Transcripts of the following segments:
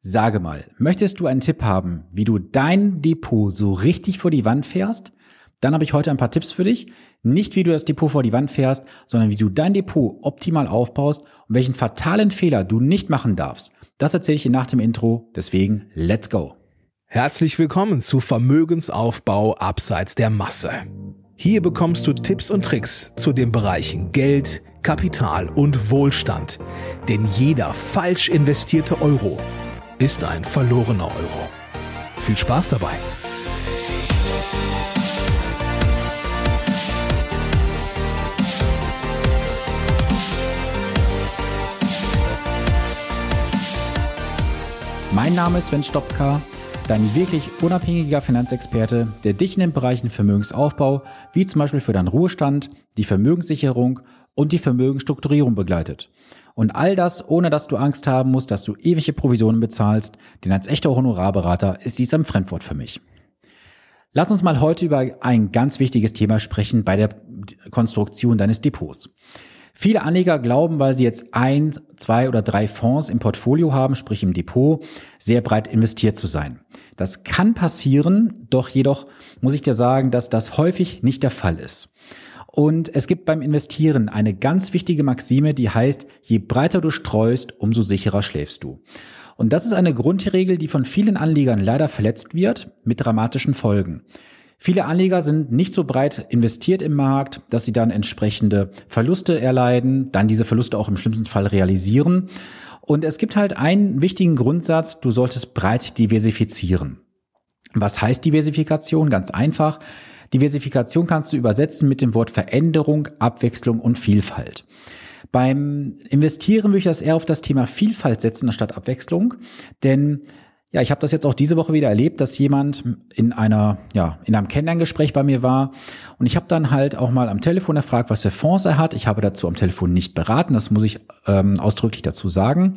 Sage mal, möchtest du einen Tipp haben, wie du dein Depot so richtig vor die Wand fährst? Dann habe ich heute ein paar Tipps für dich. Nicht wie du das Depot vor die Wand fährst, sondern wie du dein Depot optimal aufbaust und welchen fatalen Fehler du nicht machen darfst. Das erzähle ich dir nach dem Intro. Deswegen, let's go. Herzlich willkommen zu Vermögensaufbau abseits der Masse. Hier bekommst du Tipps und Tricks zu den Bereichen Geld, Kapital und Wohlstand. Denn jeder falsch investierte Euro ist ein verlorener Euro. Viel Spaß dabei! Mein Name ist Sven Stopka, dein wirklich unabhängiger Finanzexperte, der dich in den Bereichen Vermögensaufbau, wie zum Beispiel für deinen Ruhestand, die Vermögenssicherung und die Vermögensstrukturierung begleitet. Und all das, ohne dass du Angst haben musst, dass du ewige Provisionen bezahlst, denn als echter Honorarberater ist dies ein Fremdwort für mich. Lass uns mal heute über ein ganz wichtiges Thema sprechen bei der Konstruktion deines Depots. Viele Anleger glauben, weil sie jetzt ein, zwei oder drei Fonds im Portfolio haben, sprich im Depot, sehr breit investiert zu sein. Das kann passieren, doch jedoch muss ich dir sagen, dass das häufig nicht der Fall ist. Und es gibt beim Investieren eine ganz wichtige Maxime, die heißt, je breiter du streust, umso sicherer schläfst du. Und das ist eine Grundregel, die von vielen Anlegern leider verletzt wird, mit dramatischen Folgen. Viele Anleger sind nicht so breit investiert im Markt, dass sie dann entsprechende Verluste erleiden, dann diese Verluste auch im schlimmsten Fall realisieren. Und es gibt halt einen wichtigen Grundsatz, du solltest breit diversifizieren. Was heißt Diversifikation? Ganz einfach. Diversifikation kannst du übersetzen mit dem Wort Veränderung, Abwechslung und Vielfalt. Beim Investieren würde ich das eher auf das Thema Vielfalt setzen anstatt Abwechslung, denn ja, ich habe das jetzt auch diese Woche wieder erlebt, dass jemand in einer, ja, in einem Kennenlerngespräch bei mir war und ich habe dann halt auch mal am Telefon erfragt, was für Fonds er hat. Ich habe dazu am Telefon nicht beraten, das muss ich ähm, ausdrücklich dazu sagen.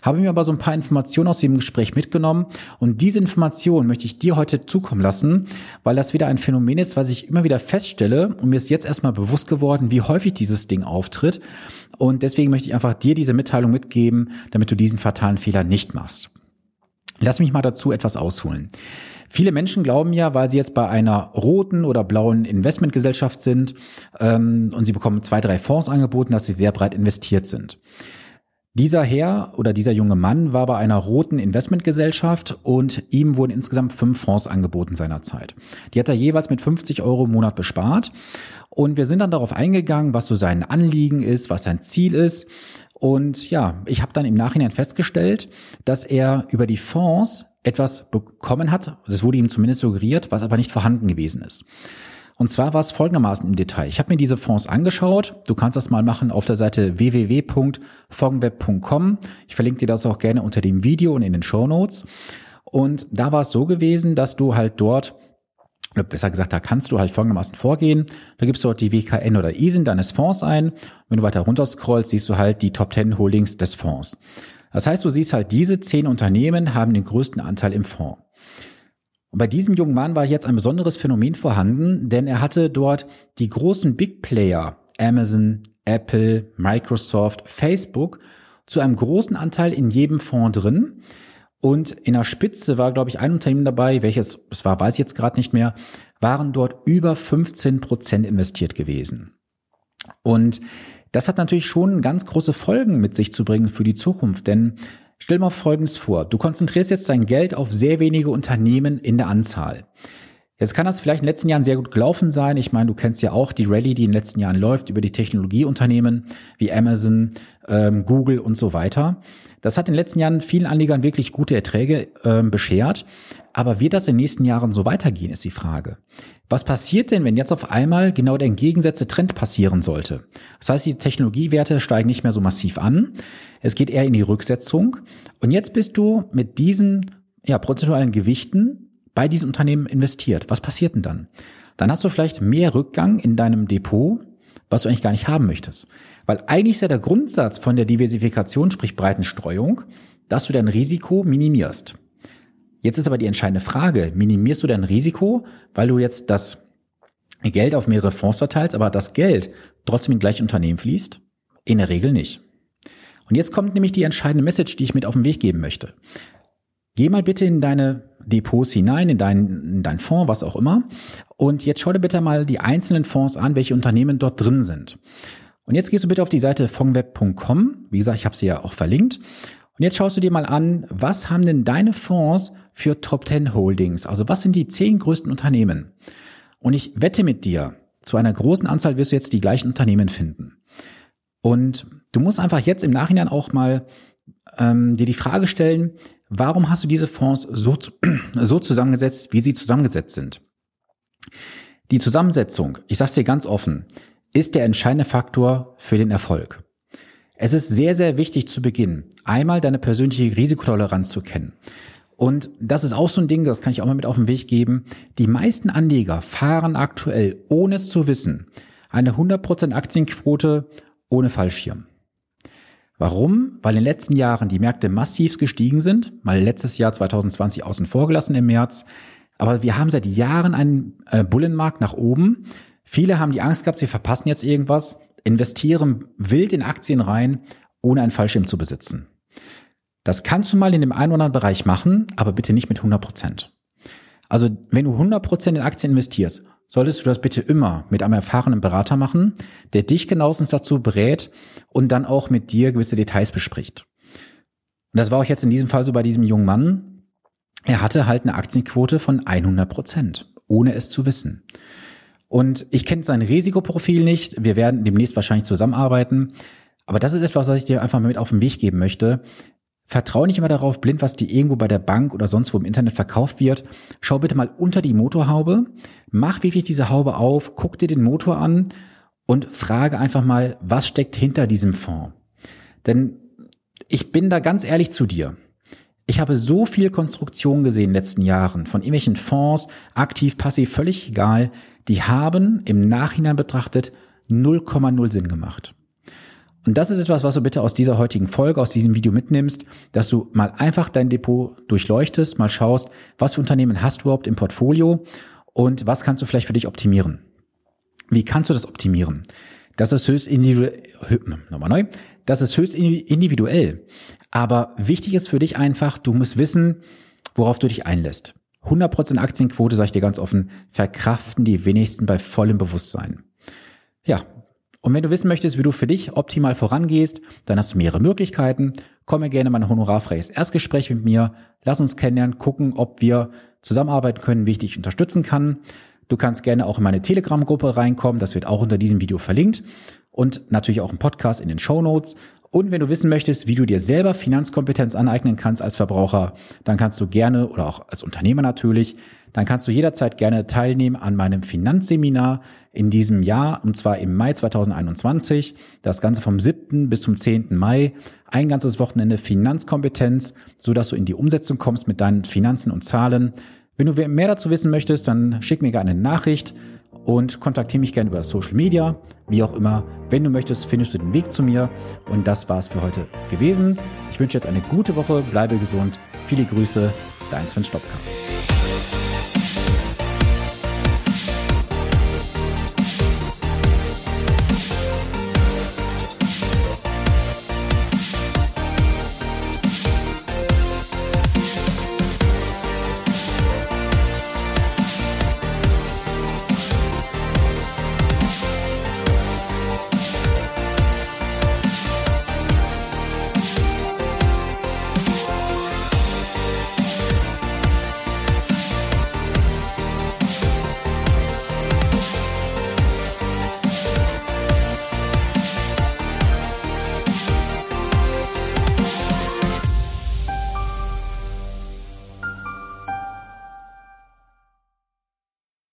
Habe mir aber so ein paar Informationen aus dem Gespräch mitgenommen und diese Informationen möchte ich dir heute zukommen lassen, weil das wieder ein Phänomen ist, was ich immer wieder feststelle und mir ist jetzt erstmal bewusst geworden, wie häufig dieses Ding auftritt und deswegen möchte ich einfach dir diese Mitteilung mitgeben, damit du diesen fatalen Fehler nicht machst. Lass mich mal dazu etwas ausholen. Viele Menschen glauben ja, weil sie jetzt bei einer roten oder blauen Investmentgesellschaft sind ähm, und sie bekommen zwei, drei Fonds angeboten, dass sie sehr breit investiert sind. Dieser Herr oder dieser junge Mann war bei einer roten Investmentgesellschaft und ihm wurden insgesamt fünf Fonds angeboten seinerzeit. Die hat er jeweils mit 50 Euro im Monat bespart. Und wir sind dann darauf eingegangen, was so sein Anliegen ist, was sein Ziel ist. Und ja, ich habe dann im Nachhinein festgestellt, dass er über die Fonds etwas bekommen hat, das wurde ihm zumindest suggeriert, was aber nicht vorhanden gewesen ist. Und zwar war es folgendermaßen im Detail. Ich habe mir diese Fonds angeschaut. Du kannst das mal machen auf der Seite www.fondsweb.com. Ich verlinke dir das auch gerne unter dem Video und in den Show Notes. Und da war es so gewesen, dass du halt dort oder besser gesagt, da kannst du halt folgendermaßen vorgehen. Da gibst du dort die WKN oder ISIN deines Fonds ein. Wenn du weiter runter scrollst, siehst du halt die Top 10 Holdings des Fonds. Das heißt, du siehst halt, diese zehn Unternehmen haben den größten Anteil im Fonds. Und bei diesem jungen Mann war jetzt ein besonderes Phänomen vorhanden, denn er hatte dort die großen Big Player, Amazon, Apple, Microsoft, Facebook, zu einem großen Anteil in jedem Fonds drin. Und in der Spitze war, glaube ich, ein Unternehmen dabei, welches, es war, weiß ich jetzt gerade nicht mehr, waren dort über 15 Prozent investiert gewesen. Und das hat natürlich schon ganz große Folgen mit sich zu bringen für die Zukunft, denn stell mal Folgendes vor. Du konzentrierst jetzt dein Geld auf sehr wenige Unternehmen in der Anzahl. Jetzt kann das vielleicht in den letzten Jahren sehr gut gelaufen sein. Ich meine, du kennst ja auch die Rallye, die in den letzten Jahren läuft über die Technologieunternehmen wie Amazon, ähm, Google und so weiter. Das hat in den letzten Jahren vielen Anlegern wirklich gute Erträge ähm, beschert. Aber wird das in den nächsten Jahren so weitergehen, ist die Frage. Was passiert denn, wenn jetzt auf einmal genau der entgegengesetzte Trend passieren sollte? Das heißt, die Technologiewerte steigen nicht mehr so massiv an. Es geht eher in die Rücksetzung. Und jetzt bist du mit diesen ja, prozentualen Gewichten bei diesem Unternehmen investiert. Was passiert denn dann? Dann hast du vielleicht mehr Rückgang in deinem Depot, was du eigentlich gar nicht haben möchtest. Weil eigentlich ist ja der Grundsatz von der Diversifikation, sprich Breitenstreuung, dass du dein Risiko minimierst. Jetzt ist aber die entscheidende Frage, minimierst du dein Risiko, weil du jetzt das Geld auf mehrere Fonds verteilst, aber das Geld trotzdem in gleiche Unternehmen fließt? In der Regel nicht. Und jetzt kommt nämlich die entscheidende Message, die ich mit auf den Weg geben möchte. Geh mal bitte in deine Depots hinein, in deinen, in deinen Fonds, was auch immer. Und jetzt schau dir bitte mal die einzelnen Fonds an, welche Unternehmen dort drin sind. Und jetzt gehst du bitte auf die Seite fondweb.com. Wie gesagt, ich habe sie ja auch verlinkt. Und jetzt schaust du dir mal an, was haben denn deine Fonds für Top 10 Holdings? Also was sind die zehn größten Unternehmen? Und ich wette mit dir, zu einer großen Anzahl wirst du jetzt die gleichen Unternehmen finden. Und du musst einfach jetzt im Nachhinein auch mal ähm, dir die Frage stellen, warum hast du diese Fonds so, so zusammengesetzt, wie sie zusammengesetzt sind? Die Zusammensetzung, ich sage dir ganz offen, ist der entscheidende Faktor für den Erfolg. Es ist sehr, sehr wichtig zu Beginn, einmal deine persönliche Risikotoleranz zu kennen. Und das ist auch so ein Ding, das kann ich auch mal mit auf den Weg geben. Die meisten Anleger fahren aktuell, ohne es zu wissen, eine 100% Aktienquote ohne Fallschirm. Warum? Weil in den letzten Jahren die Märkte massiv gestiegen sind, mal letztes Jahr 2020 außen vor gelassen im März. Aber wir haben seit Jahren einen äh, Bullenmarkt nach oben. Viele haben die Angst gehabt, sie verpassen jetzt irgendwas, investieren wild in Aktien rein, ohne einen Fallschirm zu besitzen. Das kannst du mal in dem einen oder anderen Bereich machen, aber bitte nicht mit 100 Prozent. Also wenn du 100 Prozent in Aktien investierst, solltest du das bitte immer mit einem erfahrenen Berater machen, der dich genauestens dazu berät und dann auch mit dir gewisse Details bespricht. Und das war auch jetzt in diesem Fall so bei diesem jungen Mann. Er hatte halt eine Aktienquote von 100 Prozent, ohne es zu wissen. Und ich kenne sein Risikoprofil nicht. Wir werden demnächst wahrscheinlich zusammenarbeiten. Aber das ist etwas, was ich dir einfach mal mit auf den Weg geben möchte. Vertrau nicht immer darauf blind, was dir irgendwo bei der Bank oder sonst wo im Internet verkauft wird. Schau bitte mal unter die Motorhaube, mach wirklich diese Haube auf, guck dir den Motor an und frage einfach mal, was steckt hinter diesem Fonds. Denn ich bin da ganz ehrlich zu dir. Ich habe so viel Konstruktion gesehen in den letzten Jahren von irgendwelchen Fonds, aktiv, passiv, völlig egal. Die haben im Nachhinein betrachtet 0,0 Sinn gemacht. Und das ist etwas, was du bitte aus dieser heutigen Folge, aus diesem Video mitnimmst, dass du mal einfach dein Depot durchleuchtest, mal schaust, was für Unternehmen hast du überhaupt im Portfolio und was kannst du vielleicht für dich optimieren. Wie kannst du das optimieren? Das ist höchst individuell, nochmal neu, das ist höchst individuell. Aber wichtig ist für dich einfach, du musst wissen, worauf du dich einlässt. 100% Aktienquote, sage ich dir ganz offen, verkraften die wenigsten bei vollem Bewusstsein. Ja, und wenn du wissen möchtest, wie du für dich optimal vorangehst, dann hast du mehrere Möglichkeiten. Komme gerne mal ein honorarfreies Erstgespräch mit mir. Lass uns kennenlernen, gucken, ob wir zusammenarbeiten können, wie ich dich unterstützen kann. Du kannst gerne auch in meine Telegram-Gruppe reinkommen. Das wird auch unter diesem Video verlinkt. Und natürlich auch im Podcast in den Show Notes. Und wenn du wissen möchtest, wie du dir selber Finanzkompetenz aneignen kannst als Verbraucher, dann kannst du gerne oder auch als Unternehmer natürlich, dann kannst du jederzeit gerne teilnehmen an meinem Finanzseminar in diesem Jahr, und zwar im Mai 2021. Das Ganze vom 7. bis zum 10. Mai. Ein ganzes Wochenende Finanzkompetenz, so dass du in die Umsetzung kommst mit deinen Finanzen und Zahlen. Wenn du mehr dazu wissen möchtest, dann schick mir gerne eine Nachricht und kontaktiere mich gerne über Social Media. Wie auch immer, wenn du möchtest, findest du den Weg zu mir. Und das war's für heute gewesen. Ich wünsche jetzt eine gute Woche, bleibe gesund. Viele Grüße, dein Sven Stopka.